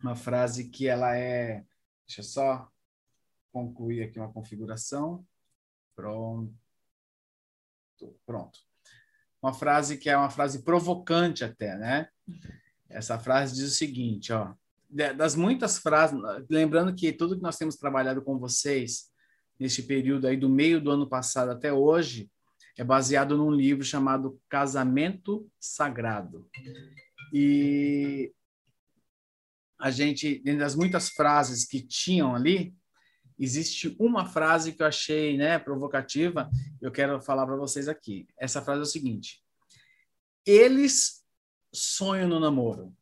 Uma frase que ela é. Deixa eu só concluir aqui uma configuração. Pronto. Pronto. Uma frase que é uma frase provocante até, né? Essa frase diz o seguinte, ó. Das muitas frases, lembrando que tudo que nós temos trabalhado com vocês neste período aí do meio do ano passado até hoje é baseado num livro chamado Casamento Sagrado. E a gente, dentro das muitas frases que tinham ali, existe uma frase que eu achei, né, provocativa, eu quero falar para vocês aqui. Essa frase é o seguinte: Eles sonham no namoro,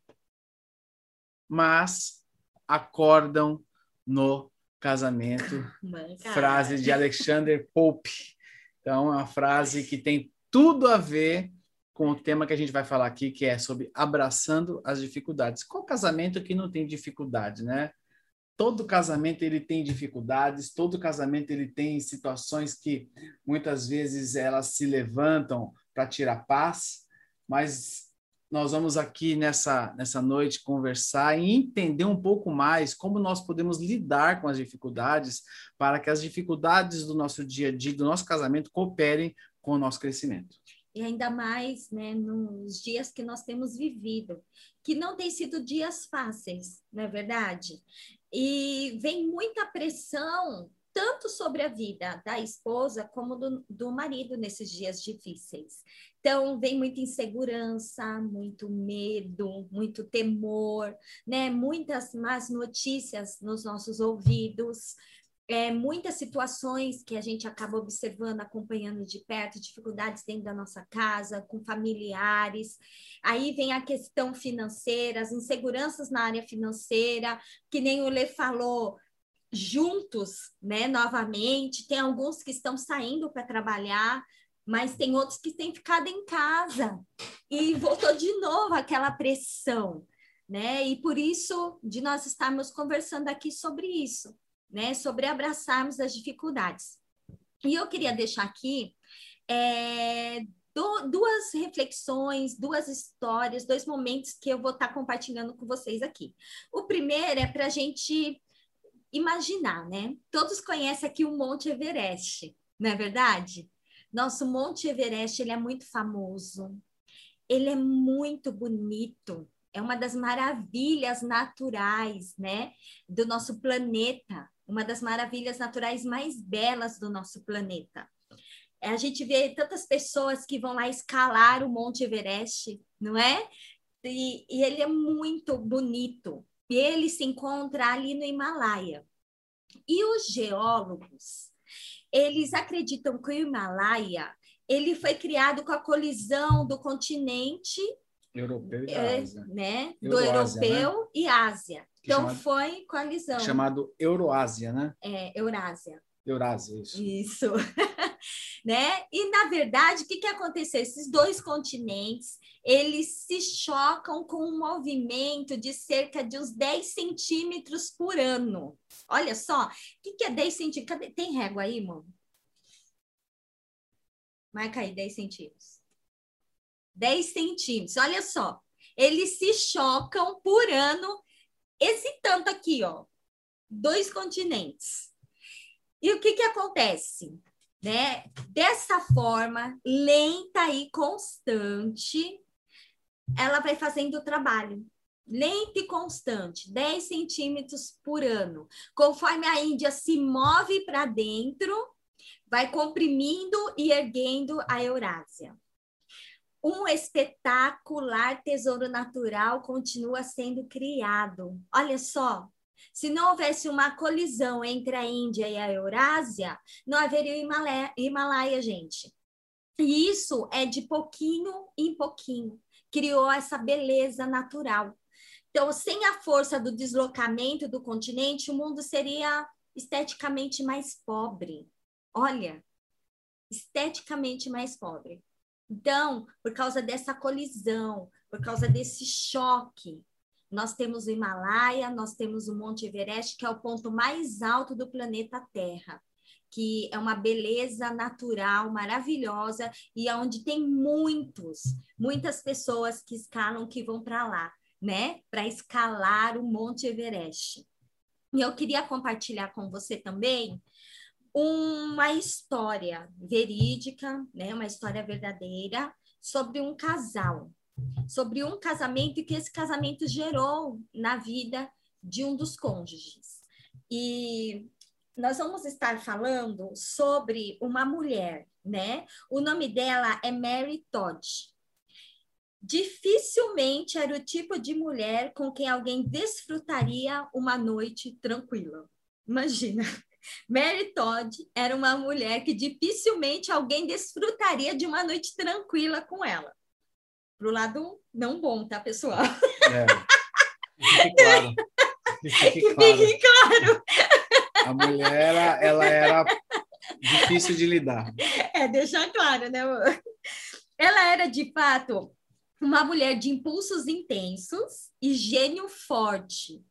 mas acordam no casamento. frase de Alexander Pope. Então, é uma frase que tem tudo a ver com o tema que a gente vai falar aqui, que é sobre abraçando as dificuldades. Qual casamento que não tem dificuldade, né? Todo casamento ele tem dificuldades, todo casamento ele tem situações que muitas vezes elas se levantam para tirar paz, mas nós vamos aqui nessa, nessa noite conversar e entender um pouco mais como nós podemos lidar com as dificuldades para que as dificuldades do nosso dia a dia, do nosso casamento, cooperem com o nosso crescimento. E ainda mais né, nos dias que nós temos vivido, que não têm sido dias fáceis, não é verdade? E vem muita pressão tanto sobre a vida da esposa como do, do marido nesses dias difíceis. Então, vem muita insegurança, muito medo, muito temor, né? Muitas más notícias nos nossos ouvidos, é, muitas situações que a gente acaba observando, acompanhando de perto, dificuldades dentro da nossa casa, com familiares. Aí vem a questão financeira, as inseguranças na área financeira, que nem o Lê falou, juntos, né, novamente. Tem alguns que estão saindo para trabalhar, mas tem outros que têm ficado em casa e voltou de novo aquela pressão, né? E por isso de nós estarmos conversando aqui sobre isso, né? Sobre abraçarmos as dificuldades. E eu queria deixar aqui é, do, duas reflexões, duas histórias, dois momentos que eu vou estar compartilhando com vocês aqui. O primeiro é para a gente imaginar, né? Todos conhecem aqui o Monte Everest, não é verdade? Nosso Monte Everest ele é muito famoso, ele é muito bonito, é uma das maravilhas naturais, né, do nosso planeta, uma das maravilhas naturais mais belas do nosso planeta. É, a gente vê tantas pessoas que vão lá escalar o Monte Everest, não é? E, e ele é muito bonito. E ele se encontra ali no Himalaia. E os geólogos, eles acreditam que o Himalaia ele foi criado com a colisão do continente europeu e é, Ásia. né, do europeu né? e Ásia. Então chamado- foi colisão. Chamado Euroásia, né? É, Eurásia. Eurásia, isso. Isso. né? E na verdade, o que que aconteceu? Esses dois continentes, eles se chocam com um movimento de cerca de uns 10 centímetros por ano. Olha só, o que que é 10 centímetros? Cadê? Tem régua aí, mano? Marca aí, 10 centímetros. 10 centímetros, olha só. Eles se chocam por ano, esse tanto aqui, ó. Dois continentes. E o que que acontece? Né? Dessa forma, lenta e constante, ela vai fazendo o trabalho. Lenta e constante, 10 centímetros por ano. Conforme a Índia se move para dentro, vai comprimindo e erguendo a Eurásia. Um espetacular tesouro natural continua sendo criado. Olha só, se não houvesse uma colisão entre a Índia e a Eurásia, não haveria o Himalaia, Himalaia, gente. E isso é de pouquinho em pouquinho. Criou essa beleza natural. Então, sem a força do deslocamento do continente, o mundo seria esteticamente mais pobre. Olha, esteticamente mais pobre. Então, por causa dessa colisão, por causa desse choque, nós temos o Himalaia, nós temos o Monte Everest, que é o ponto mais alto do planeta Terra, que é uma beleza natural maravilhosa e é onde tem muitos, muitas pessoas que escalam que vão para lá, né, para escalar o Monte Everest. E eu queria compartilhar com você também uma história verídica, né, uma história verdadeira sobre um casal, sobre um casamento que esse casamento gerou na vida de um dos cônjuges. E nós vamos estar falando sobre uma mulher, né? O nome dela é Mary Todd. Dificilmente era o tipo de mulher com quem alguém desfrutaria uma noite tranquila. Imagina, Mary Todd era uma mulher que dificilmente alguém desfrutaria de uma noite tranquila com ela. Pro lado não bom, tá, pessoal? É. Fique claro. Fique claro. Fique claro. A mulher, ela era difícil de lidar. É, deixar claro, né? Ela era, de fato, uma mulher de impulsos intensos e gênio forte.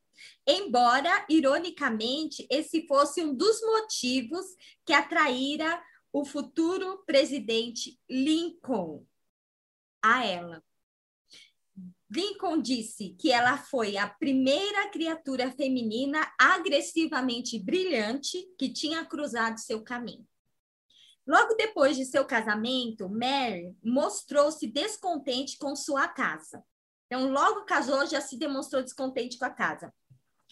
Embora, ironicamente, esse fosse um dos motivos que atraíra o futuro presidente Lincoln a ela. Lincoln disse que ela foi a primeira criatura feminina agressivamente brilhante que tinha cruzado seu caminho. Logo depois de seu casamento, Mary mostrou-se descontente com sua casa. Então, logo casou, já se demonstrou descontente com a casa,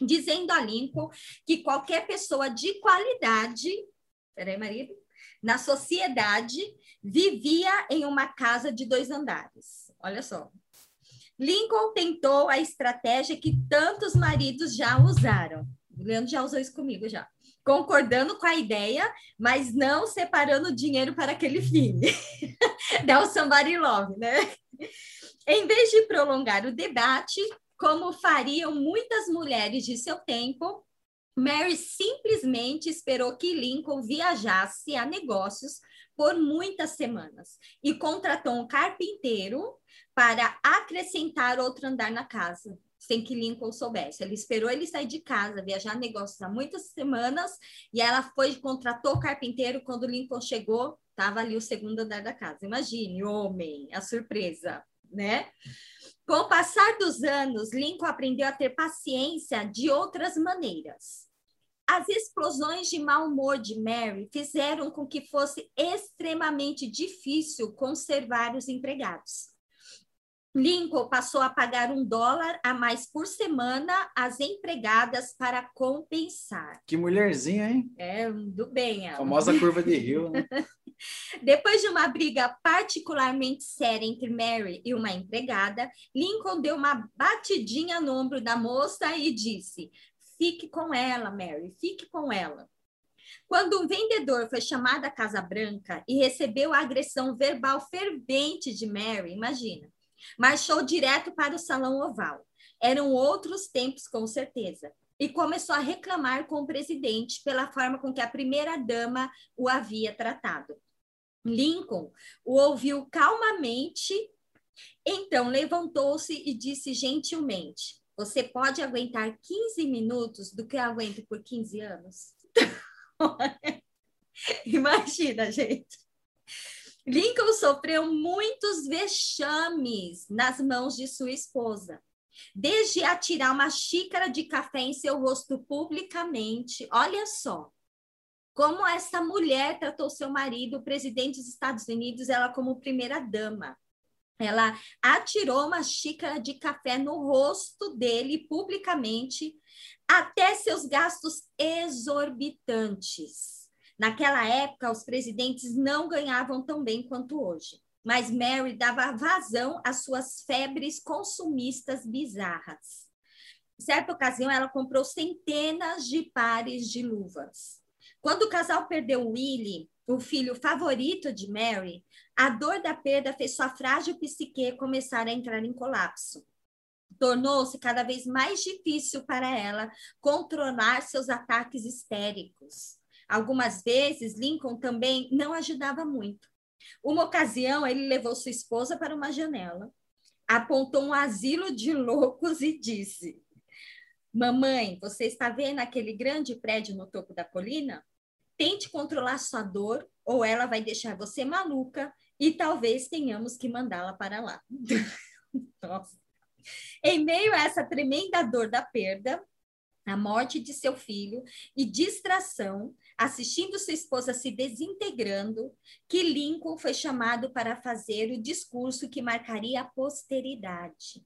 dizendo a Lincoln que qualquer pessoa de qualidade, peraí, marido, na sociedade, vivia em uma casa de dois andares. Olha só, Lincoln tentou a estratégia que tantos maridos já usaram. O Leandro já usou isso comigo já. Concordando com a ideia, mas não separando dinheiro para aquele fim. Dá o somebody love, né? Em vez de prolongar o debate, como fariam muitas mulheres de seu tempo, Mary simplesmente esperou que Lincoln viajasse a negócios por muitas semanas e contratou um carpinteiro para acrescentar outro andar na casa, sem que Lincoln soubesse. Ele esperou ele sair de casa, viajar negócios há muitas semanas, e ela foi contratou o carpinteiro. Quando Lincoln chegou, estava ali o segundo andar da casa. Imagine, homem, a surpresa, né? Com o passar dos anos, Lincoln aprendeu a ter paciência de outras maneiras. As explosões de mau humor de Mary fizeram com que fosse extremamente difícil conservar os empregados. Lincoln passou a pagar um dólar a mais por semana às empregadas para compensar. Que mulherzinha, hein? É, do bem. Ela. Famosa curva de rio, né? Depois de uma briga particularmente séria entre Mary e uma empregada, Lincoln deu uma batidinha no ombro da moça e disse: Fique com ela, Mary, fique com ela. Quando um vendedor foi chamado à Casa Branca e recebeu a agressão verbal fervente de Mary, imagina, Marchou direto para o salão oval. Eram outros tempos, com certeza. E começou a reclamar com o presidente pela forma com que a primeira-dama o havia tratado. Lincoln o ouviu calmamente, então levantou-se e disse gentilmente: Você pode aguentar 15 minutos do que eu aguento por 15 anos? Imagina, gente. Lincoln sofreu muitos vexames nas mãos de sua esposa. Desde atirar uma xícara de café em seu rosto publicamente, olha só como essa mulher tratou seu marido, o presidente dos Estados Unidos, ela como primeira dama. Ela atirou uma xícara de café no rosto dele publicamente, até seus gastos exorbitantes. Naquela época, os presidentes não ganhavam tão bem quanto hoje, mas Mary dava vazão às suas febres consumistas bizarras. Em certa ocasião, ela comprou centenas de pares de luvas. Quando o casal perdeu Willie, o filho favorito de Mary, a dor da perda fez sua frágil psique começar a entrar em colapso. tornou-se cada vez mais difícil para ela controlar seus ataques histéricos. Algumas vezes, Lincoln também não ajudava muito. Uma ocasião, ele levou sua esposa para uma janela, apontou um asilo de loucos e disse: Mamãe, você está vendo aquele grande prédio no topo da colina? Tente controlar sua dor, ou ela vai deixar você maluca e talvez tenhamos que mandá-la para lá. Em meio a essa tremenda dor da perda, a morte de seu filho e distração, assistindo sua esposa se desintegrando, que Lincoln foi chamado para fazer o discurso que marcaria a posteridade.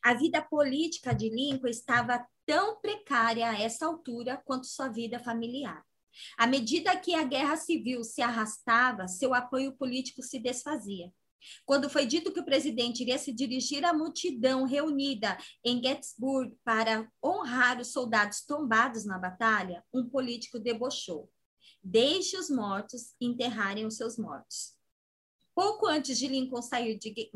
A vida política de Lincoln estava tão precária a essa altura quanto sua vida familiar. À medida que a guerra civil se arrastava, seu apoio político se desfazia. Quando foi dito que o presidente iria se dirigir à multidão reunida em Gettysburg para honrar os soldados tombados na batalha, um político debochou: Deixe os mortos enterrarem os seus mortos. Pouco antes de Lincoln sair de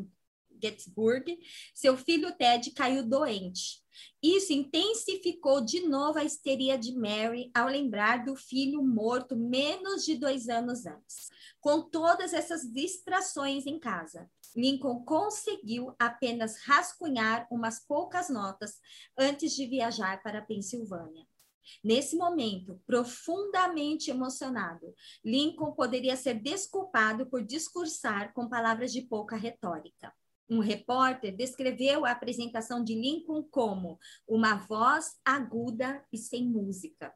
Gettysburg, seu filho Ted caiu doente. Isso intensificou de novo a histeria de Mary ao lembrar do filho morto menos de dois anos antes. Com todas essas distrações em casa, Lincoln conseguiu apenas rascunhar umas poucas notas antes de viajar para a Pensilvânia. Nesse momento, profundamente emocionado, Lincoln poderia ser desculpado por discursar com palavras de pouca retórica. Um repórter descreveu a apresentação de Lincoln como uma voz aguda e sem música.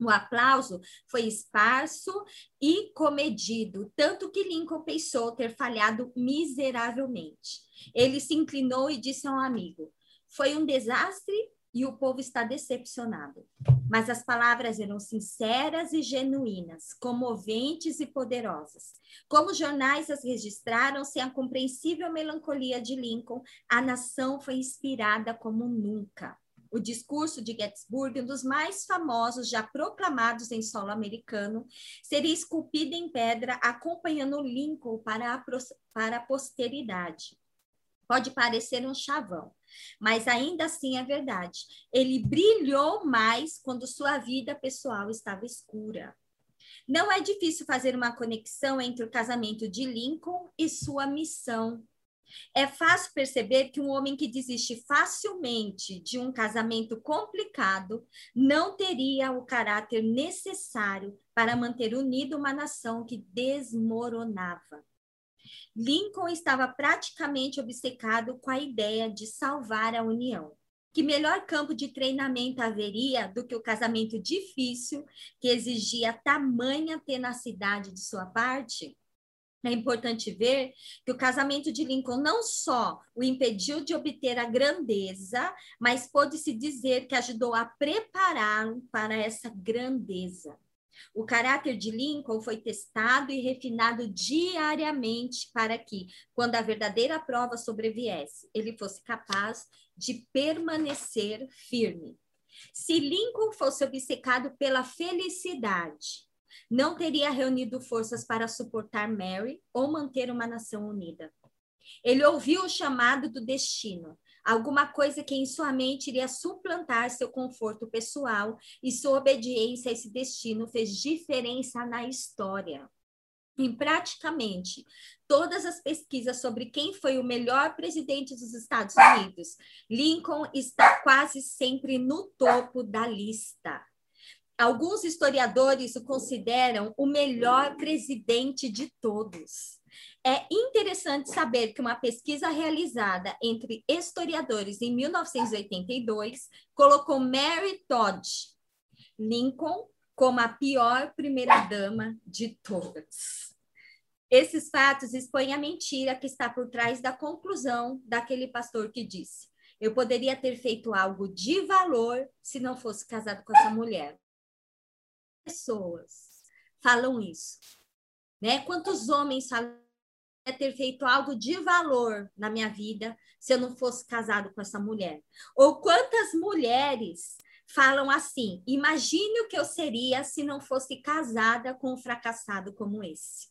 O aplauso foi esparso e comedido, tanto que Lincoln pensou ter falhado miseravelmente. Ele se inclinou e disse a um amigo: Foi um desastre e o povo está decepcionado. Mas as palavras eram sinceras e genuínas, comoventes e poderosas. Como jornais as registraram, sem a compreensível melancolia de Lincoln, a nação foi inspirada como nunca. O discurso de Gettysburg, um dos mais famosos já proclamados em solo americano, seria esculpido em pedra, acompanhando Lincoln para a, para a posteridade. Pode parecer um chavão, mas ainda assim é verdade. Ele brilhou mais quando sua vida pessoal estava escura. Não é difícil fazer uma conexão entre o casamento de Lincoln e sua missão. É fácil perceber que um homem que desiste facilmente de um casamento complicado não teria o caráter necessário para manter unida uma nação que desmoronava. Lincoln estava praticamente obcecado com a ideia de salvar a União. Que melhor campo de treinamento haveria do que o casamento difícil que exigia tamanha tenacidade de sua parte? É importante ver que o casamento de Lincoln não só o impediu de obter a grandeza, mas pôde-se dizer que ajudou a prepará-lo para essa grandeza. O caráter de Lincoln foi testado e refinado diariamente para que, quando a verdadeira prova sobreviesse, ele fosse capaz de permanecer firme. Se Lincoln fosse obcecado pela felicidade, não teria reunido forças para suportar Mary ou manter uma nação unida. Ele ouviu o chamado do destino alguma coisa que em sua mente iria suplantar seu conforto pessoal e sua obediência a esse destino fez diferença na história. Em praticamente todas as pesquisas sobre quem foi o melhor presidente dos Estados Unidos, Lincoln está quase sempre no topo da lista. Alguns historiadores o consideram o melhor presidente de todos. É interessante saber que uma pesquisa realizada entre historiadores em 1982 colocou Mary Todd Lincoln como a pior primeira-dama de todas. Esses fatos expõem a mentira que está por trás da conclusão daquele pastor que disse: Eu poderia ter feito algo de valor se não fosse casado com essa mulher. Pessoas falam isso. Né? Quantos homens falam ter feito algo de valor na minha vida se eu não fosse casado com essa mulher? Ou quantas mulheres falam assim: imagine o que eu seria se não fosse casada com um fracassado como esse.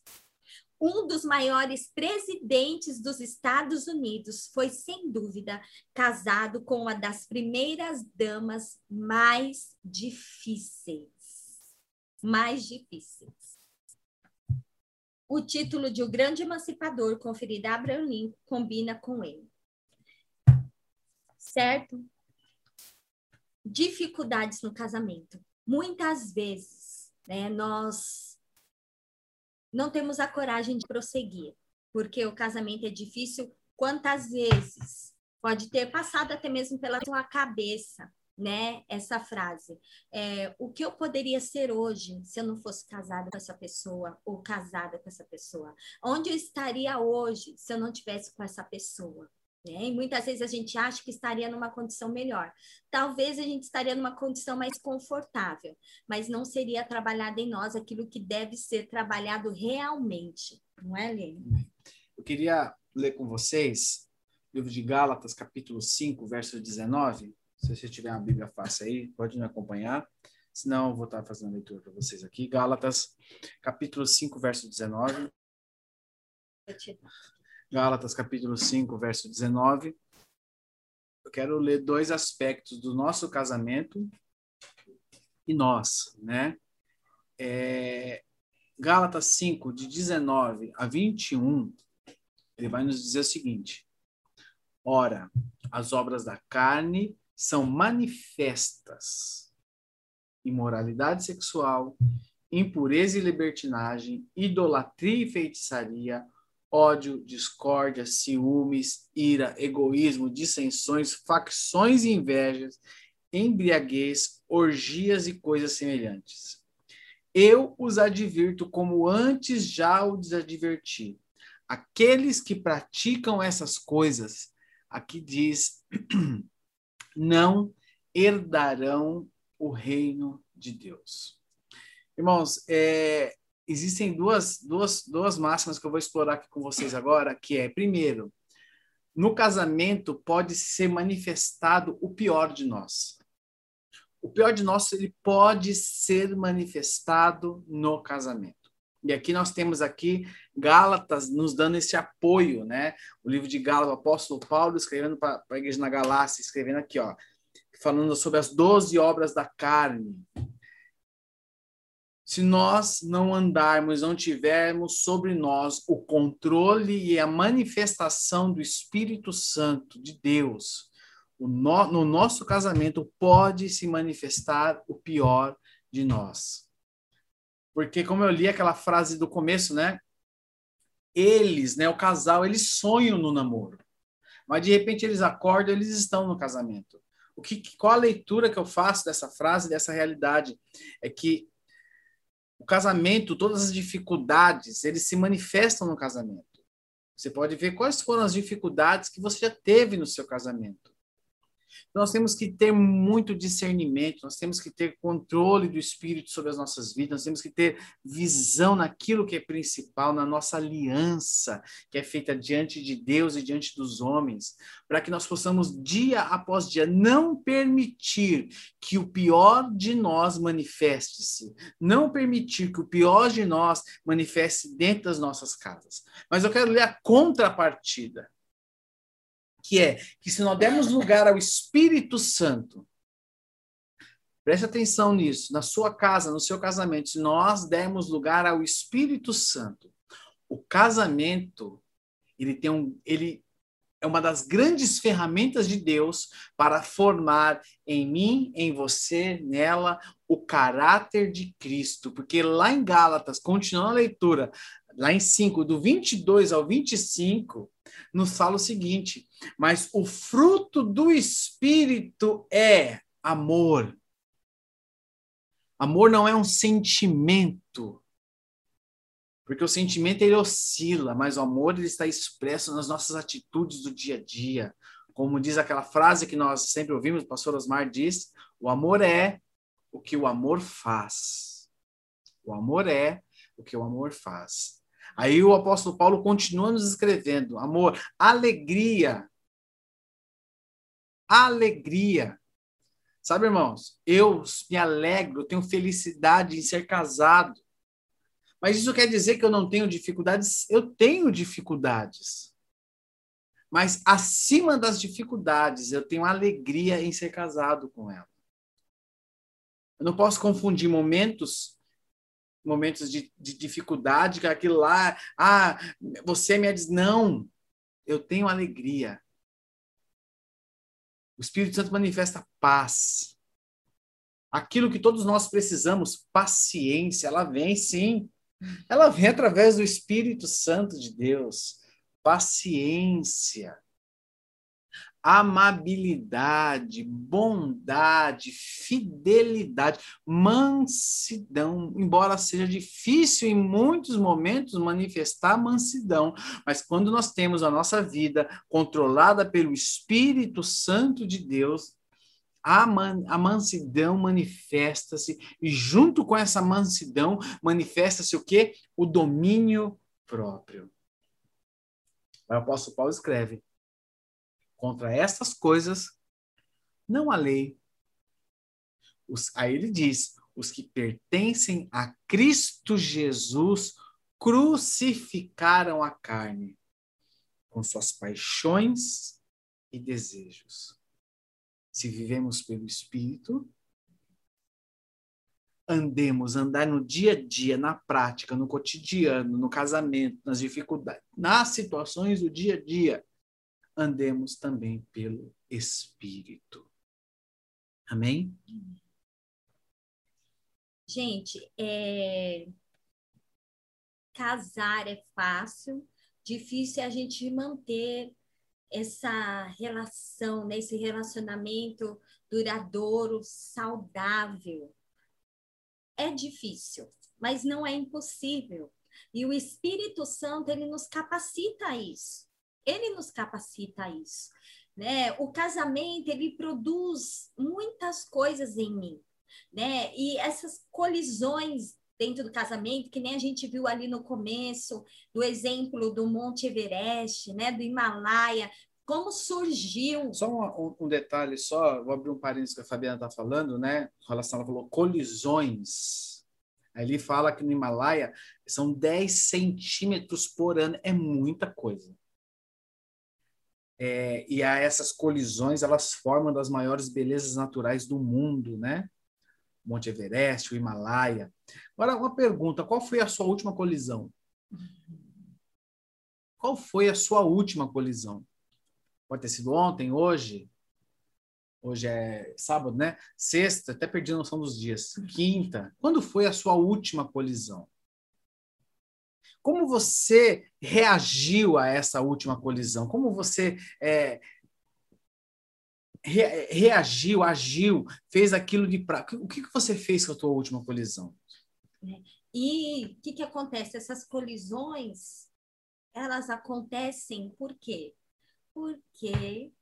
um dos maiores presidentes dos Estados Unidos foi, sem dúvida, casado com uma das primeiras damas mais difíceis. Mais difíceis. O título de O Grande Emancipador, conferido a Abraham Lincoln, combina com ele. Certo? Dificuldades no casamento. Muitas vezes, né, nós não temos a coragem de prosseguir, porque o casamento é difícil. Quantas vezes pode ter passado até mesmo pela sua cabeça né, essa frase. É, o que eu poderia ser hoje se eu não fosse casada com essa pessoa ou casada com essa pessoa? Onde eu estaria hoje se eu não tivesse com essa pessoa? Né? E muitas vezes a gente acha que estaria numa condição melhor. Talvez a gente estaria numa condição mais confortável, mas não seria trabalhado em nós aquilo que deve ser trabalhado realmente, não é, Lene? Eu queria ler com vocês o livro de Gálatas, capítulo 5, verso 19 se você tiver uma Bíblia fácil aí, pode me acompanhar. Senão, eu vou estar fazendo a leitura para vocês aqui. Gálatas, capítulo 5, verso 19. Gálatas, capítulo 5, verso 19. Eu quero ler dois aspectos do nosso casamento e nós, né? É, Gálatas 5, de 19 a 21, ele vai nos dizer o seguinte: Ora, as obras da carne são manifestas imoralidade sexual, impureza e libertinagem, idolatria e feitiçaria, ódio, discórdia, ciúmes, ira, egoísmo, dissensões, facções e invejas, embriaguez, orgias e coisas semelhantes. Eu os advirto como antes já os adverti. Aqueles que praticam essas coisas, aqui diz não herdarão o reino de Deus. Irmãos, é, existem duas, duas, duas máximas que eu vou explorar aqui com vocês agora, que é, primeiro, no casamento pode ser manifestado o pior de nós. O pior de nós, ele pode ser manifestado no casamento. E aqui nós temos aqui Gálatas nos dando esse apoio, né? O livro de Gálatas, o apóstolo Paulo escrevendo para a igreja na Galácia, escrevendo aqui, ó, falando sobre as doze obras da carne. Se nós não andarmos, não tivermos sobre nós o controle e a manifestação do Espírito Santo de Deus, no, no nosso casamento pode se manifestar o pior de nós. Porque, como eu li aquela frase do começo, né? Eles, né, o casal, eles sonham no namoro. Mas, de repente, eles acordam, eles estão no casamento. O que, qual a leitura que eu faço dessa frase, dessa realidade? É que o casamento, todas as dificuldades, eles se manifestam no casamento. Você pode ver quais foram as dificuldades que você já teve no seu casamento. Nós temos que ter muito discernimento, nós temos que ter controle do Espírito sobre as nossas vidas, nós temos que ter visão naquilo que é principal, na nossa aliança, que é feita diante de Deus e diante dos homens, para que nós possamos, dia após dia, não permitir que o pior de nós manifeste-se, não permitir que o pior de nós manifeste dentro das nossas casas. Mas eu quero ler a contrapartida que é que se nós dermos lugar ao Espírito Santo, preste atenção nisso, na sua casa, no seu casamento, se nós dermos lugar ao Espírito Santo, o casamento, ele tem um, ele é uma das grandes ferramentas de Deus para formar em mim, em você, nela, o caráter de Cristo. Porque lá em Gálatas, continuando a leitura, lá em 5, do 22 ao 25, nos fala o seguinte: mas o fruto do Espírito é amor. Amor não é um sentimento, porque o sentimento ele oscila, mas o amor ele está expresso nas nossas atitudes do dia a dia. Como diz aquela frase que nós sempre ouvimos, o pastor Osmar diz: o amor é o que o amor faz. O amor é o que o amor faz. Aí o apóstolo Paulo continua nos escrevendo: amor, alegria. Alegria. Sabe, irmãos, eu me alegro, eu tenho felicidade em ser casado. Mas isso quer dizer que eu não tenho dificuldades? Eu tenho dificuldades. Mas acima das dificuldades, eu tenho alegria em ser casado com ela. Eu não posso confundir momentos momentos de, de dificuldade com aquilo lá. Ah, você me diz não. Eu tenho alegria. O Espírito Santo manifesta paz. Aquilo que todos nós precisamos, paciência, ela vem sim. Ela vem através do Espírito Santo de Deus. Paciência amabilidade, bondade, fidelidade, mansidão, embora seja difícil em muitos momentos manifestar mansidão, mas quando nós temos a nossa vida controlada pelo Espírito Santo de Deus, a, man, a mansidão manifesta-se, e junto com essa mansidão manifesta-se o quê? O domínio próprio. O apóstolo Paulo escreve: Contra estas coisas não há lei. Os, aí ele diz: os que pertencem a Cristo Jesus crucificaram a carne com suas paixões e desejos. Se vivemos pelo Espírito, andemos, andar no dia a dia, na prática, no cotidiano, no casamento, nas dificuldades, nas situações do dia a dia, andemos também pelo Espírito. Amém? Gente, é... casar é fácil, difícil é a gente manter essa relação, né? esse relacionamento duradouro, saudável. É difícil, mas não é impossível. E o Espírito Santo, ele nos capacita a isso ele nos capacita a isso. Né? O casamento, ele produz muitas coisas em mim. Né? E essas colisões dentro do casamento, que nem a gente viu ali no começo, do exemplo do Monte Everest, né? do Himalaia, como surgiu. Só um, um, detalhe, só, vou abrir um parênteses que a Fabiana está falando, né? Em relação, ela falou colisões. Ele fala que no Himalaia são 10 centímetros por ano, é muita coisa. É, e a essas colisões elas formam das maiores belezas naturais do mundo, né? Monte Everest, o Himalaia. Agora, uma pergunta: qual foi a sua última colisão? Qual foi a sua última colisão? Pode ter sido ontem, hoje? Hoje é sábado, né? Sexta, até perdi a noção dos dias. Quinta. Quando foi a sua última colisão? Como você reagiu a essa última colisão? Como você é, re, reagiu, agiu, fez aquilo de pra... O que, que você fez com a tua última colisão? E o que, que acontece? Essas colisões, elas acontecem por quê? Porque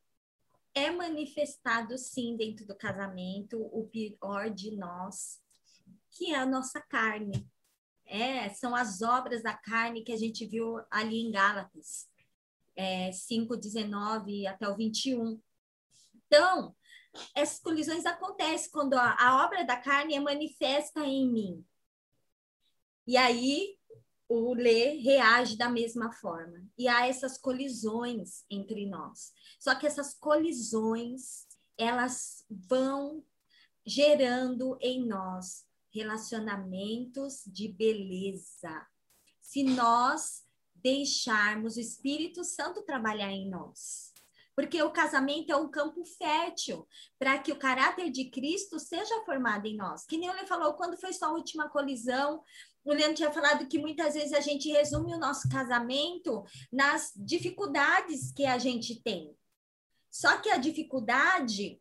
é manifestado sim dentro do casamento o pior de nós, que é a nossa carne. É, são as obras da carne que a gente viu ali em Gálatas, é, 5, 19 até o 21. Então, essas colisões acontecem quando a, a obra da carne é manifesta em mim. E aí, o Lê reage da mesma forma. E há essas colisões entre nós. Só que essas colisões, elas vão gerando em nós relacionamentos de beleza. Se nós deixarmos o Espírito Santo trabalhar em nós. Porque o casamento é um campo fértil para que o caráter de Cristo seja formado em nós. Que nem ele falou, quando foi sua última colisão, o Leandro tinha falado que muitas vezes a gente resume o nosso casamento nas dificuldades que a gente tem. Só que a dificuldade,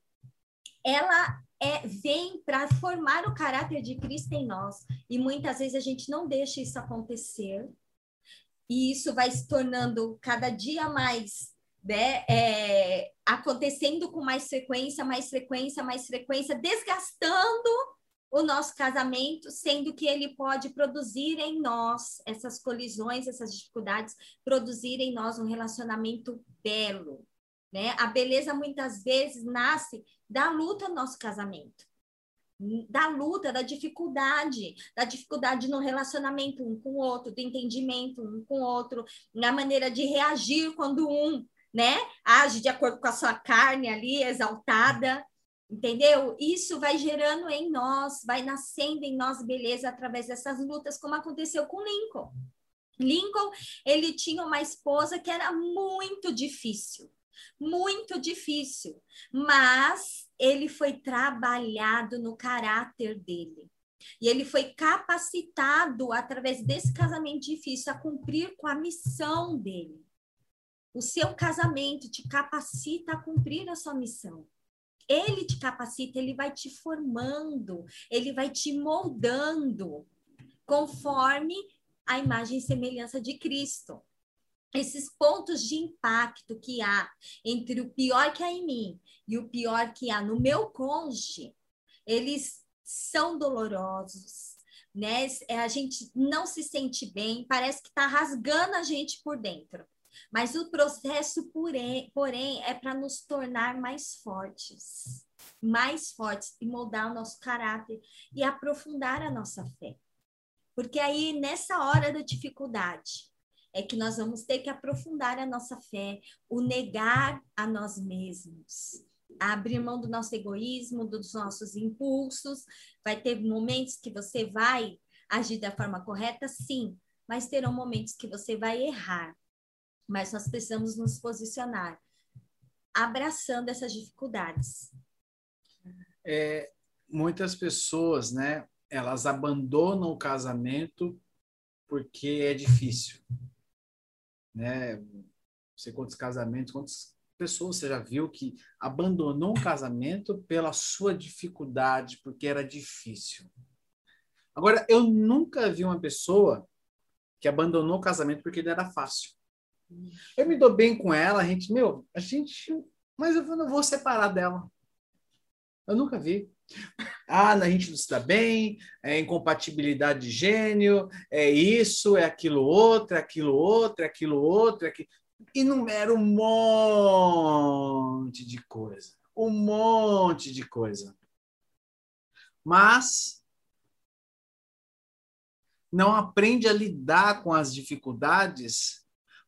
ela é, vem para formar o caráter de Cristo em nós. E muitas vezes a gente não deixa isso acontecer. E isso vai se tornando cada dia mais né, é, acontecendo com mais frequência, mais frequência, mais frequência, desgastando o nosso casamento, sendo que ele pode produzir em nós essas colisões, essas dificuldades, produzir em nós um relacionamento belo, né? A beleza muitas vezes nasce da luta no nosso casamento. da luta, da dificuldade, da dificuldade no relacionamento um com o outro, do entendimento um com o outro, na maneira de reagir quando um, né, age de acordo com a sua carne ali exaltada, entendeu? Isso vai gerando em nós, vai nascendo em nós beleza através dessas lutas, como aconteceu com Lincoln. Lincoln, ele tinha uma esposa que era muito difícil, muito difícil, mas ele foi trabalhado no caráter dele. E ele foi capacitado, através desse casamento difícil, a cumprir com a missão dele. O seu casamento te capacita a cumprir a sua missão. Ele te capacita, ele vai te formando, ele vai te moldando conforme a imagem e semelhança de Cristo. Esses pontos de impacto que há entre o pior que há em mim e o pior que há no meu cônjuge, eles são dolorosos, né? É, a gente não se sente bem, parece que está rasgando a gente por dentro. Mas o processo, porém, porém é para nos tornar mais fortes, mais fortes e moldar o nosso caráter e aprofundar a nossa fé. Porque aí, nessa hora da dificuldade, é que nós vamos ter que aprofundar a nossa fé, o negar a nós mesmos, abrir mão do nosso egoísmo, dos nossos impulsos. Vai ter momentos que você vai agir da forma correta, sim, mas terão momentos que você vai errar. Mas nós precisamos nos posicionar, abraçando essas dificuldades. É, muitas pessoas, né, elas abandonam o casamento porque é difícil. Né? Você quantos casamentos, quantas pessoas você já viu que abandonou um casamento pela sua dificuldade, porque era difícil. Agora, eu nunca vi uma pessoa que abandonou o casamento porque ele era fácil. Eu me dou bem com ela, a gente, meu, a gente, mas eu não vou separar dela. Eu nunca vi. Ah, a gente não se dá bem, é incompatibilidade de gênio, é isso, é aquilo outro, é aquilo outro, é aquilo outro, é aquilo... enumera um monte de coisa, um monte de coisa. Mas não aprende a lidar com as dificuldades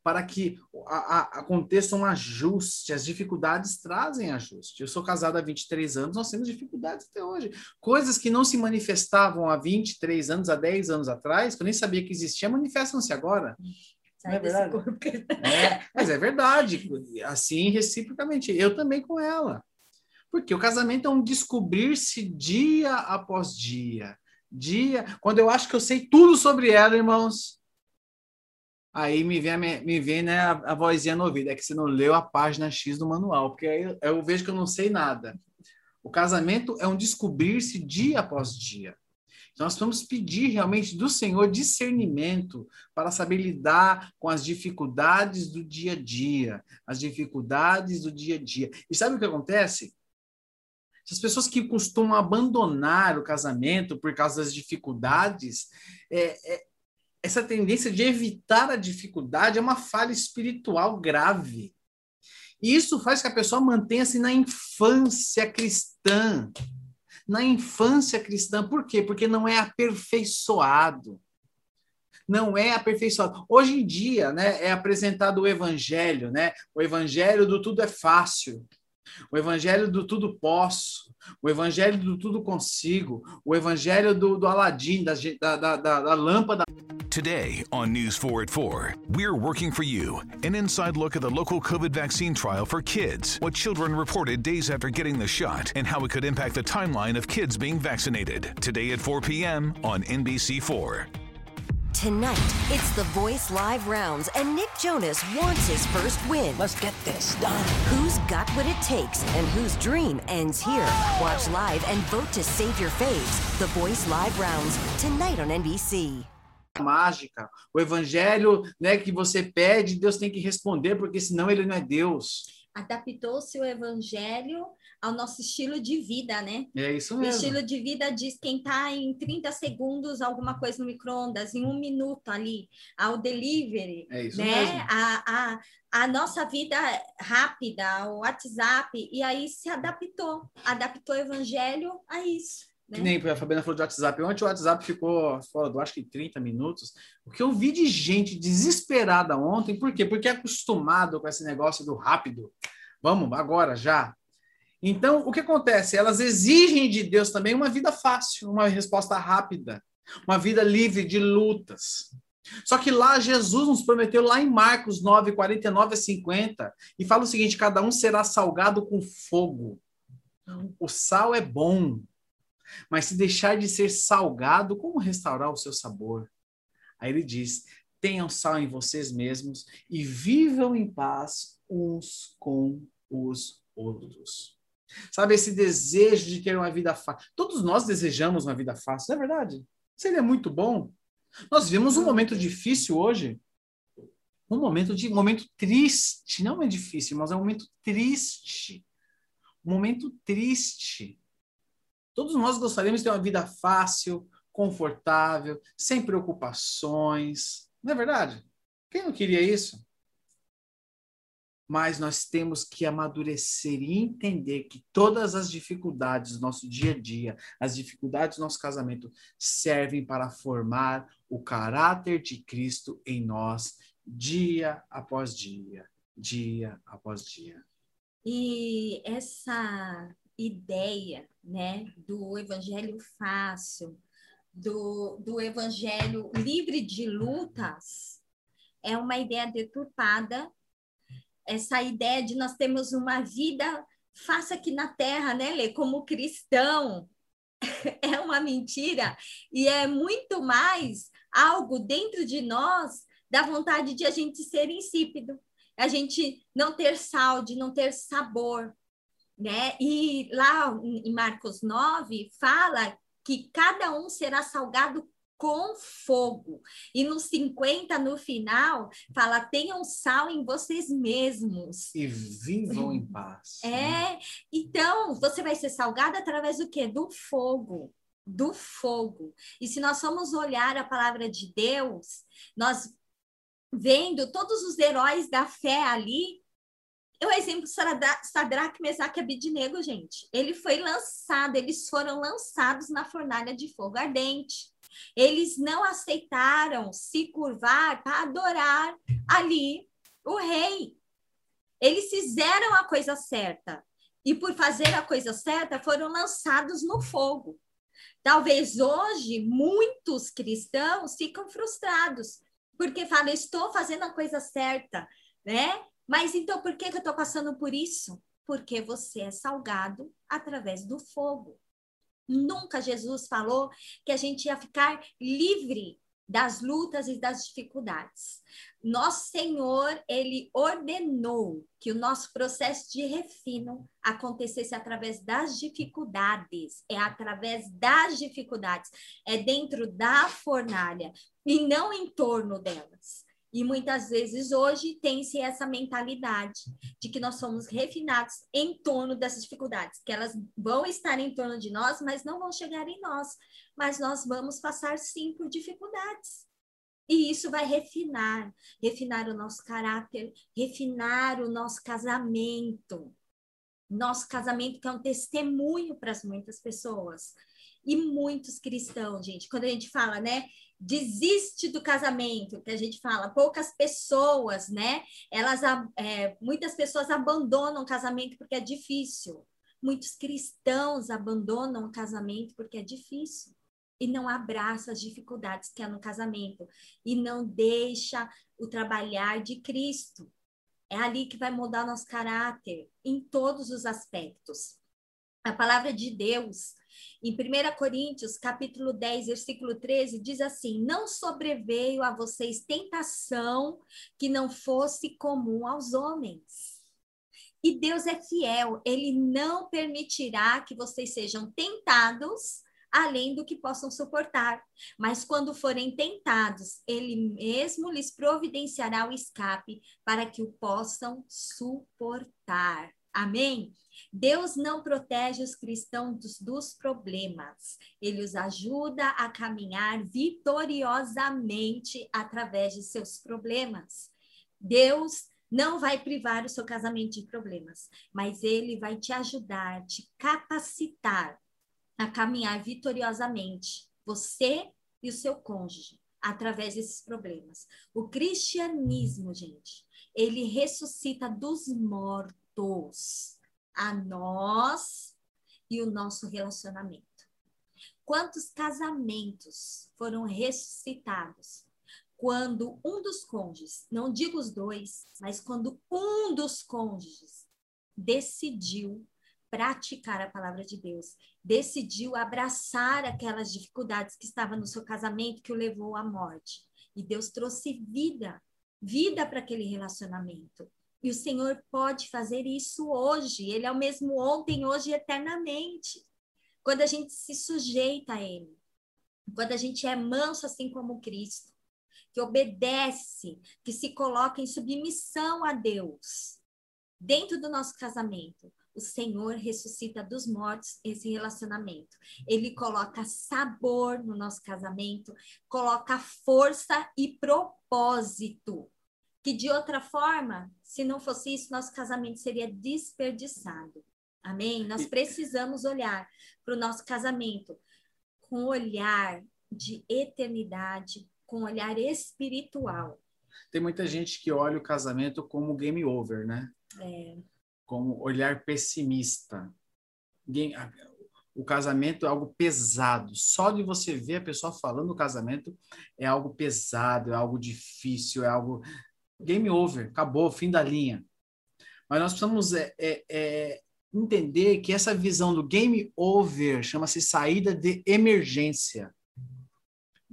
para que a, a, aconteça um ajuste. As dificuldades trazem ajuste. Eu sou casado há 23 anos, nós temos dificuldades até hoje. Coisas que não se manifestavam há 23 anos, há 10 anos atrás, que eu nem sabia que existia, manifestam-se agora. Não é verdade? É, mas é verdade, assim reciprocamente. Eu também com ela. Porque o casamento é um descobrir-se dia após dia. Dia. Quando eu acho que eu sei tudo sobre ela, irmãos, aí me vem, me vem né, a, a vozinha no ouvido, é que você não leu a página X do manual, porque aí eu, vejo que eu não sei nada. O casamento é um descobrir-se dia após dia. Então, nós vamos pedir realmente do Senhor discernimento para saber lidar com as dificuldades do dia a dia, as dificuldades do dia a dia. E sabe o que acontece? As pessoas que costumam abandonar o casamento por causa das dificuldades, é, é, essa tendência de evitar a dificuldade é uma falha espiritual grave. E isso faz que a pessoa mantenha-se na infância cristã. Na infância cristã, por quê? Porque não é aperfeiçoado. Não é aperfeiçoado. Hoje em dia, né, é apresentado o evangelho, né? O evangelho do tudo é fácil. O evangelho do tudo posso, o evangelho do tudo consigo, o evangelho do, do Aladim, da, da, da, da lâmpada. Today on News 4 at 4, we're working for you. An inside look at the local COVID vaccine trial for kids, what children reported days after getting the shot, and how it could impact the timeline of kids being vaccinated. Today at 4 p.m. on NBC4. Tonight, it's the Voice Live rounds, and Nick Jonas wants his first win. Let's get this done. Who's got what it takes and whose dream ends here? Watch live and vote to save your faves. The Voice Live rounds, tonight on NBC. mágica, o evangelho né, que você pede, Deus tem que responder, porque senão ele não é Deus. Adaptou-se o evangelho ao nosso estilo de vida, né? É isso mesmo. O estilo de vida de esquentar em 30 segundos alguma coisa no micro-ondas, em um minuto ali, ao delivery, é isso né? Mesmo. A, a, a nossa vida rápida, o WhatsApp, e aí se adaptou, adaptou o evangelho a isso Né? Que nem a Fabiana falou de WhatsApp. Ontem o WhatsApp ficou fora do, acho que 30 minutos. O que eu vi de gente desesperada ontem, por quê? Porque é acostumado com esse negócio do rápido. Vamos, agora, já. Então, o que acontece? Elas exigem de Deus também uma vida fácil, uma resposta rápida, uma vida livre de lutas. Só que lá Jesus nos prometeu, lá em Marcos 9, 49 a 50, e fala o seguinte: cada um será salgado com fogo. O sal é bom, mas se deixar de ser salgado, como restaurar o seu sabor? Aí ele diz: tenham sal em vocês mesmos e vivam em paz uns com os outros. Sabe, esse desejo de ter uma vida fácil. Todos nós desejamos uma vida fácil, não é verdade? Seria muito bom. Nós vivemos um momento difícil hoje. Um momento de momento triste, não é difícil, mas é um momento triste. Um momento triste. Todos nós gostaríamos de ter uma vida fácil, confortável, sem preocupações. Não é verdade? Quem não queria isso? mas nós temos que amadurecer e entender que todas as dificuldades do nosso dia a dia, as dificuldades do nosso casamento, servem para formar o caráter de Cristo em nós, dia após dia, dia após dia. E essa ideia, né, do evangelho fácil, do, do evangelho livre de lutas, é uma ideia deturpada. Essa ideia de nós termos uma vida faça aqui na terra, né, Lê? Como cristão, é uma mentira. E é muito mais algo dentro de nós da vontade de a gente ser insípido, a gente não ter sal, de não ter sabor, né? E lá em Marcos 9 fala que cada um será salgado com fogo. E no 50, no final, fala: tenham sal em vocês mesmos. E vivam em paz. É, né? então você vai ser salgado através do quê? Do fogo. Do fogo. E se nós formos olhar a palavra de Deus, nós vendo todos os heróis da fé ali, o exemplo Sadraque, Mesaque e Abidnego, gente. Ele foi lançado, eles foram lançados na fornalha de fogo ardente. Eles não aceitaram se curvar para adorar ali o rei. Eles fizeram a coisa certa. E por fazer a coisa certa, foram lançados no fogo. Talvez hoje muitos cristãos ficam frustrados, porque falam, estou fazendo a coisa certa, né? Mas então por que, que eu estou passando por isso? Porque você é salgado através do fogo. Nunca Jesus falou que a gente ia ficar livre das lutas e das dificuldades. Nosso Senhor, ele ordenou que o nosso processo de refino acontecesse através das dificuldades, é através das dificuldades, é dentro da fornalha e não em torno delas. E muitas vezes hoje tem-se essa mentalidade de que nós somos refinados em torno dessas dificuldades, que elas vão estar em torno de nós, mas não vão chegar em nós. Mas nós vamos passar sim por dificuldades. E isso vai refinar, refinar o nosso caráter, refinar o nosso casamento. Nosso casamento que é um testemunho para muitas pessoas. E muitos cristãos, gente, quando a gente fala, né, desiste do casamento, que a gente fala, poucas pessoas, né? Elas, é, muitas pessoas abandonam o casamento porque é difícil. Muitos cristãos abandonam o casamento porque é difícil e não abraça as dificuldades que há no casamento e não deixa o trabalhar de Cristo. É ali que vai mudar nosso caráter em todos os aspectos. A palavra de Deus em 1 Coríntios, capítulo 10, versículo 13, diz assim: Não sobreveio a vocês tentação que não fosse comum aos homens. E Deus é fiel, ele não permitirá que vocês sejam tentados além do que possam suportar. Mas quando forem tentados, ele mesmo lhes providenciará o escape para que o possam suportar. Amém? Deus não protege os cristãos dos, problemas, ele os ajuda a caminhar vitoriosamente através de seus problemas. Deus não vai privar o seu casamento de problemas, mas ele vai te ajudar, te capacitar a caminhar vitoriosamente, você e o seu cônjuge, através desses problemas. O cristianismo, gente, ele ressuscita dos mortos a nós e o nosso relacionamento. Quantos casamentos foram ressuscitados quando um dos cônjuges, não digo os dois, mas quando um dos cônjuges decidiu praticar a palavra de Deus, decidiu abraçar aquelas dificuldades que estavam no seu casamento que o levou à morte. E Deus trouxe vida, vida para aquele relacionamento. E o Senhor pode fazer isso hoje. Ele é o mesmo ontem, hoje e eternamente. Quando a gente se sujeita a Ele, quando a gente é manso assim como Cristo, que obedece, que se coloca em submissão a Deus, dentro do nosso casamento, o Senhor ressuscita dos mortos esse relacionamento. Ele coloca sabor no nosso casamento, coloca força e propósito. Que de outra forma, se não fosse isso, nosso casamento seria desperdiçado. Amém? Nós precisamos olhar para o nosso casamento com olhar de eternidade, com olhar espiritual. Tem muita gente que olha o casamento como game over, né? É como olhar pessimista. O casamento é algo pesado. Só de você ver a pessoa falando do casamento é algo pesado, é algo difícil, é algo. Game over, acabou, fim da linha. Mas nós precisamos é, é, é entender que essa visão do game over chama-se saída de emergência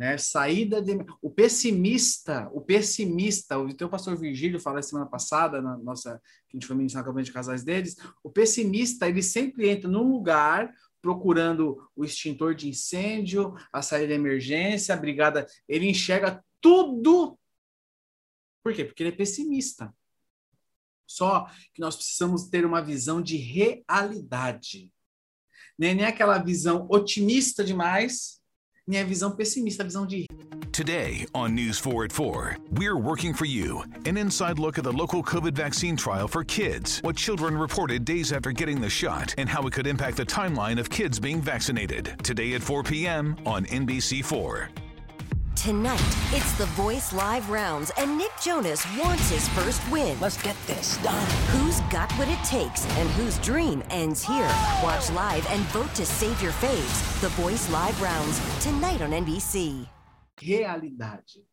né? Saída de o pessimista, o pessimista, o teu pastor Virgílio falou semana passada na nossa que a gente foi ministrar na campanha de casais deles, o pessimista, ele sempre entra num lugar procurando o extintor de incêndio, a saída de emergência, a brigada, ele enxerga tudo. Por quê? Porque ele é pessimista. Só que nós precisamos ter uma visão de realidade. Nem é aquela visão otimista demais, minha visão pessimista, a visão de Today on News 4 at 4, we're working for you. An inside look at the local COVID vaccine trial for kids, what children reported days after getting the shot, and how it could impact the timeline of kids being vaccinated. Today at 4 p.m. on NBC4. Tonight, it's the Voice Live rounds, and Nick Jonas wants his first win. Let's get this done. Who's got what it takes and whose dream ends here? Watch live and vote to save your faves. The Voice Live rounds, tonight on NBC. Realidade.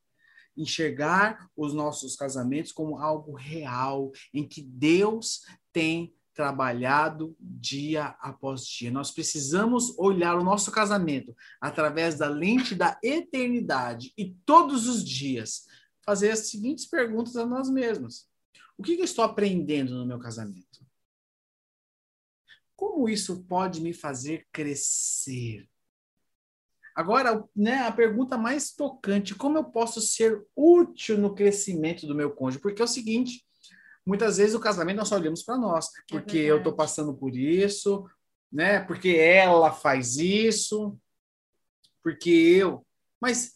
Enxergar os nossos casamentos como algo real, em que Deus tem trabalhado dia após dia. Nós precisamos olhar o nosso casamento através da lente da eternidade e todos os dias fazer as seguintes perguntas a nós mesmos: O que eu estou aprendendo no meu casamento? Como isso pode me fazer crescer? Agora, né, a pergunta mais tocante: como eu posso ser útil no crescimento do meu cônjuge? Porque é o seguinte, muitas vezes o casamento nós só olhamos para nós, é porque é eu estou passando por isso, né? Porque ela faz isso, porque eu. Mas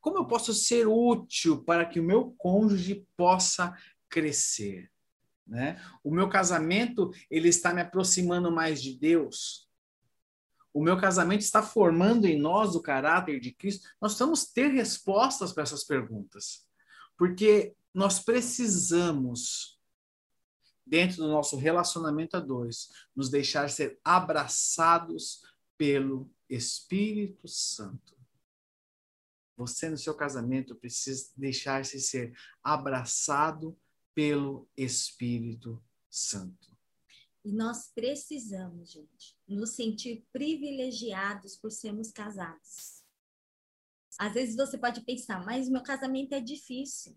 como eu posso ser útil para que o meu cônjuge possa crescer? Né? O meu casamento ele está me aproximando mais de Deus. O meu casamento está formando em nós o caráter de Cristo. Nós precisamos ter respostas para essas perguntas, porque nós precisamos, dentro do nosso relacionamento a dois, nos deixar ser abraçados pelo Espírito Santo. Você, no seu casamento, precisa deixar-se ser abraçado pelo Espírito Santo. E nós precisamos, gente, nos sentir privilegiados por sermos casados. Às vezes você pode pensar, mas meu casamento é difícil.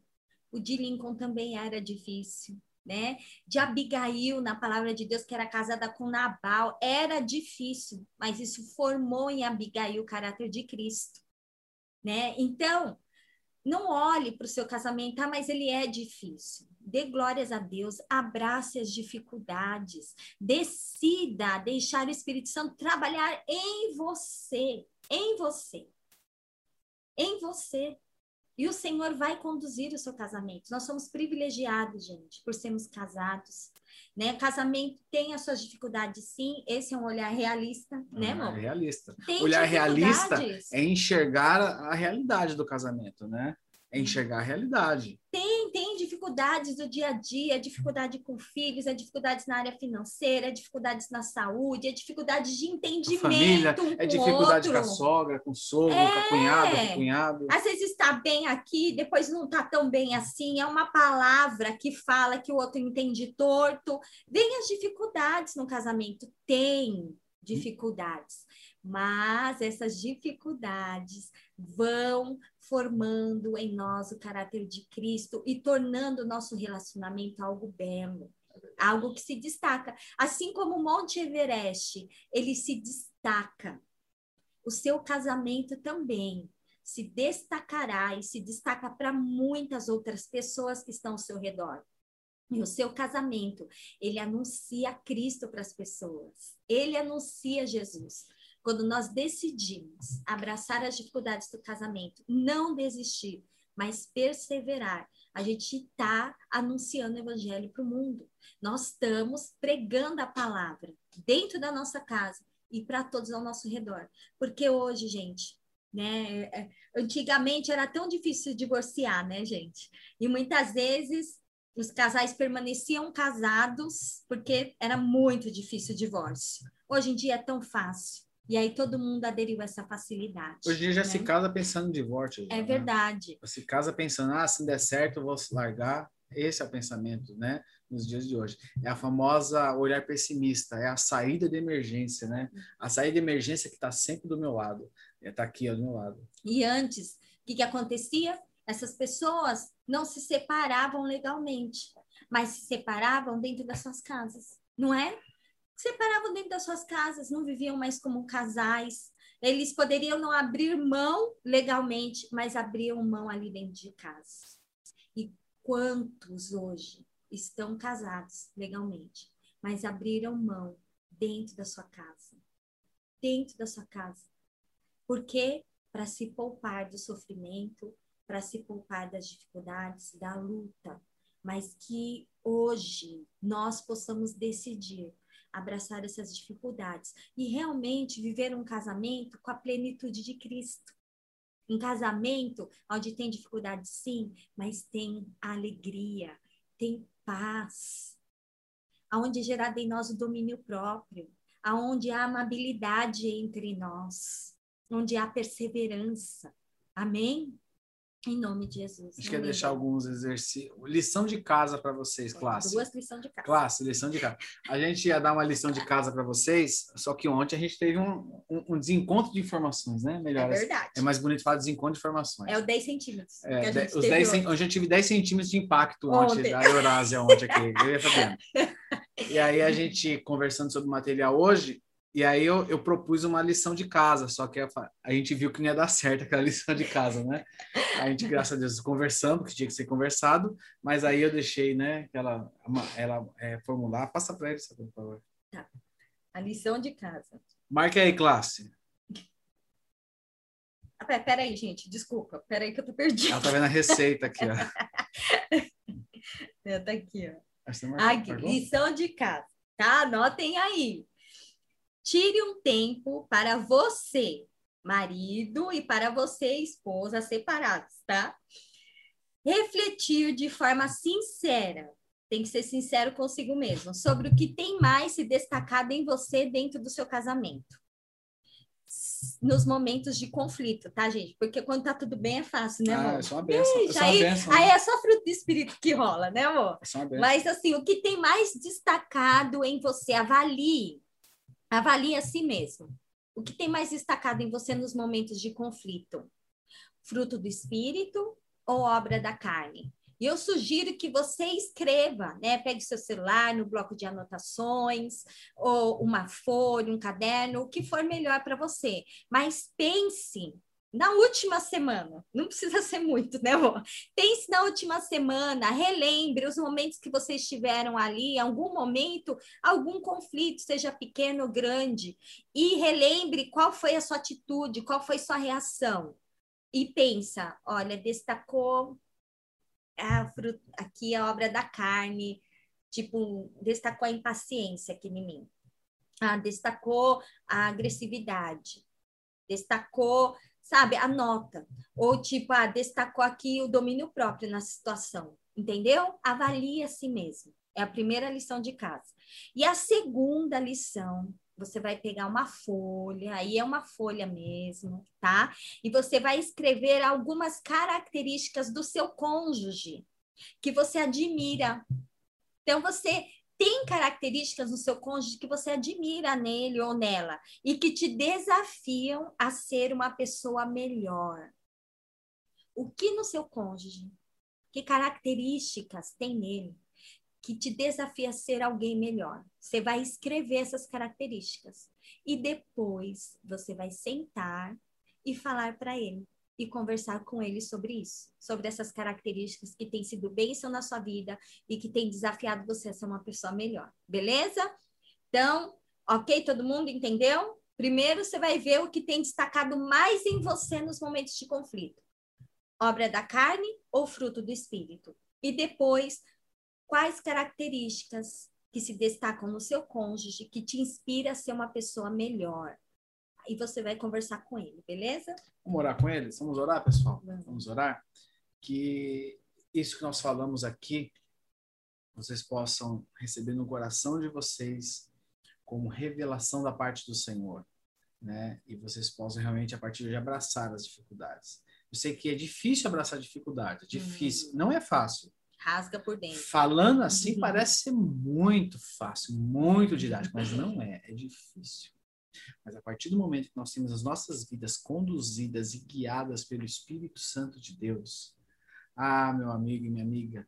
O de Lincoln também era difícil, né? De Abigail, na palavra de Deus, que era casada com Nabal, era difícil, mas isso formou em Abigail o caráter de Cristo, né? Então, não olhe para o seu casamento, ah, mas ele é difícil. Dê glórias a Deus, abrace as dificuldades, decida deixar o Espírito Santo trabalhar em você, em você, em você. E o Senhor vai conduzir o seu casamento. Nós somos privilegiados, gente, por sermos casados. né? Casamento tem as suas dificuldades, sim. Esse é um olhar realista, né, amor? É realista. Tem olhar realista é enxergar a realidade do casamento, né? É enxergar a realidade. Tem dificuldades do dia a dia, dificuldade com filhos, é dificuldades na área financeira, é dificuldades na saúde, é dificuldades de entendimento. A família, um é dificuldade com a sogra, com o sogro, é. com a cunhada, com o cunhado. Às vezes está bem aqui, depois não está tão bem assim. É uma palavra que fala que o outro entende torto. Vem as dificuldades no casamento. Tem dificuldades. Mas essas dificuldades vão formando em nós o caráter de Cristo e tornando o nosso relacionamento algo belo, algo que se destaca. Assim como o Monte Everest, ele se destaca. O seu casamento também se destacará e se destaca para muitas outras pessoas que estão ao seu redor. E o seu casamento, ele anuncia Cristo para as pessoas. Ele anuncia Jesus. Quando nós decidimos abraçar as dificuldades do casamento, não desistir, mas perseverar, a gente está anunciando o evangelho para o mundo. Nós estamos pregando a palavra dentro da nossa casa e para todos ao nosso redor. Porque hoje, gente, né, é, antigamente era tão difícil divorciar, né, gente? E muitas vezes os casais permaneciam casados porque era muito difícil o divórcio. Hoje em dia é tão fácil. E aí todo mundo aderiu a essa facilidade. Hoje em dia já né? se casa pensando em divórcio. Já, é né? verdade. Se casa pensando, ah, se não der certo, eu vou se largar. Esse é o pensamento, né? Nos dias de hoje. É a famosa olhar pessimista, é a saída de emergência, né? A saída de emergência que está sempre do meu lado. Está aqui ao meu lado. E antes, o que, que acontecia? Essas pessoas não se separavam legalmente, mas se separavam dentro das suas casas, não é? Separavam dentro das suas casas, não viviam mais como casais. Eles poderiam não abrir mão legalmente, mas abriam mão ali dentro de casa. E quantos hoje estão casados legalmente, mas abriram mão dentro da sua casa? Dentro da sua casa. Por quê? Para se poupar do sofrimento, para se poupar das dificuldades, da luta, mas que hoje nós possamos decidir abraçar essas dificuldades e realmente viver um casamento com a plenitude de Cristo. Um casamento onde tem dificuldade, sim, mas tem alegria, tem paz, aonde é gerado em nós o domínio próprio, aonde há amabilidade entre nós, onde há perseverança. Amém? Em nome de Jesus. A gente quer deixar alguns exercícios. Lição de casa para vocês, classe. Duas lições de casa. Classe, lição de casa. A gente ia dar uma lição de casa para vocês, só que ontem a gente teve um, um, um, desencontro de informações, né? Melhor. É verdade. É mais bonito falar desencontro de informações. É o 10 centímetros. É, de, os 10 hoje. hoje eu tive 10 centímetros de impacto ontem, ontem da Eurásia ontem aqui. Eu ia e aí a gente conversando sobre o material hoje, e aí eu, eu propus uma lição de casa, só que a, a, gente viu que não ia dar certo aquela lição de casa, né? A gente, graças a Deus, conversando, que tinha que ser conversado, mas aí eu deixei, né, ela, ela é, formular. Passa para ele, por favor. Tá. A lição de casa. Marque aí, classe. Ah, pera aí, gente, desculpa. Pera aí que eu tô perdida. Ela tá vendo a receita aqui, ó. é, tá aqui, ó. Aqui, lição de casa, tá? Anotem aí. Tire um tempo para você, marido, e para você, esposa, separados, tá? Refletir de forma sincera, tem que ser sincero consigo mesmo, sobre o que tem mais se destacado em você dentro do seu casamento. Nos momentos de conflito, tá, gente? Porque quando tá tudo bem é fácil, né, amor? Ah, é só uma benção. Ixi, é aí, benção, aí né? é só fruto do espírito que rola, né, amor? É só uma benção. Mas assim, o que tem mais destacado em você, avalie Avalie a si mesmo. O que tem mais destacado em você nos momentos de conflito? Fruto do espírito ou obra da carne? E eu sugiro que você escreva, né? Pegue seu celular no bloco de anotações, ou uma folha, um caderno, o que for melhor para você. Mas pense na última semana, não precisa ser muito, né, amor? Pense na última semana, relembre os momentos que vocês estiveram ali, algum momento, algum conflito, seja pequeno ou grande, e relembre qual foi a sua atitude, qual foi sua reação. E pensa, olha, destacou a, aqui a obra da carne, Tipo, destacou a impaciência aqui em mim. Ah, destacou a agressividade. Destacou, sabe, a nota. Ou tipo, ah, destacou aqui o domínio próprio na situação. Entendeu? Avalie a si mesmo. É a primeira lição de casa. E a segunda lição você vai pegar uma folha, aí é uma folha mesmo, tá? E você vai escrever algumas características do seu cônjuge que você admira. Então, você tem características no seu cônjuge que você admira nele ou nela e que te desafiam a ser uma pessoa melhor. O que no seu cônjuge? Que características tem nele? que te desafia a ser alguém melhor. Você vai escrever essas características e depois você vai sentar e falar para ele e conversar com ele sobre isso, sobre essas características que têm sido bênção na sua vida e que têm desafiado você a ser uma pessoa melhor. Beleza? Então, ok, todo mundo entendeu? Primeiro você vai ver o que tem destacado mais em você nos momentos de conflito. Obra da carne ou fruto do espírito? E depois quais características que se destacam no seu cônjuge que te inspira a ser uma pessoa melhor. E você vai conversar com ele, beleza? Vamos orar com ele? Vamos orar, pessoal? Vamos, Vamos orar? Que isso que nós falamos aqui, vocês possam receber no coração de vocês como revelação da parte do Senhor, né? E vocês possam realmente, a partir de abraçar as dificuldades. Eu sei que é difícil abraçar dificuldade, é difícil, uhum. não é fácil. Rasga por dentro. Falando assim uhum. parece ser muito fácil, muito didático, mas não é, é difícil. Mas a partir do momento que nós temos as nossas vidas conduzidas e guiadas pelo Espírito Santo de Deus, ah, meu amigo e minha amiga,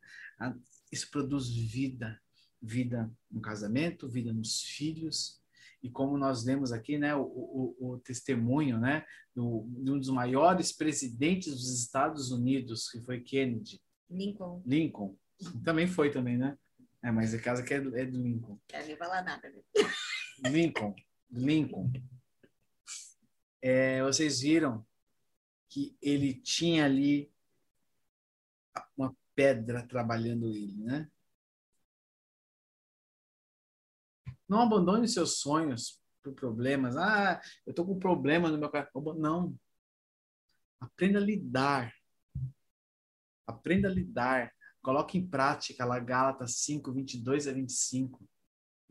isso produz vida, vida no casamento, vida nos filhos, e como nós lemos aqui, né, o, o, o testemunho, né, do, de um dos maiores presidentes dos Estados Unidos, que foi Kennedy, Lincoln. Lincoln. Também foi também, né? É, mas a casa que é do, é do Lincoln. Quer nem falar nada. Né? Lincoln. Lincoln. É, vocês viram que ele tinha ali uma pedra trabalhando ele, né? Não abandone seus sonhos por problemas. Ah, eu tô com um problema no meu coração. Não. Aprenda a lidar Aprenda a lidar. Coloque em prática lá Gálatas 5, 22 a 25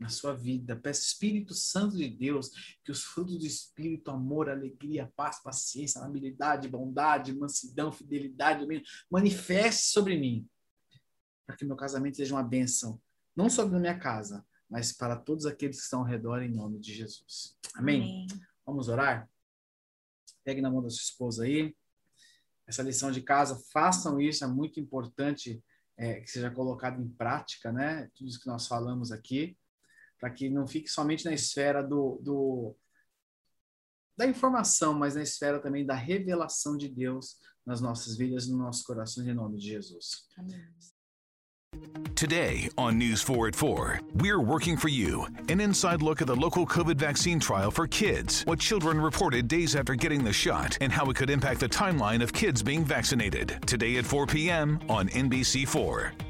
na sua vida. Peça Espírito Santo de Deus que os frutos do Espírito, amor, alegria, paz, paciência, amabilidade, bondade, mansidão, fidelidade, manifeste sobre mim. Para que meu casamento seja uma bênção, não só na minha casa, mas para todos aqueles que estão ao redor, em nome de Jesus. Amém? Amém. Vamos orar? Pegue na mão da sua esposa aí essa lição de casa, façam isso, é muito importante é, que seja colocado em prática, né? Tudo isso que nós falamos aqui, para que não fique somente na esfera do, do, da informação, mas na esfera também da revelação de Deus nas nossas vidas, no nosso coração, em nome de Jesus. Amém. Today on News 4 at 4, we're working for you. An inside look at the local COVID vaccine trial for kids, what children reported days after getting the shot, and how it could impact the timeline of kids being vaccinated. Today at 4 p.m. on NBC4.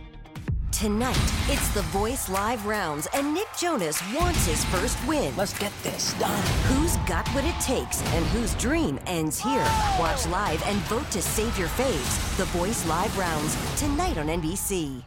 Tonight, it's the Voice Live rounds, and Nick Jonas wants his first win. Let's get this done. Who's got what it takes and whose dream ends here? Watch live and vote to save your faves. The Voice Live rounds, tonight on NBC.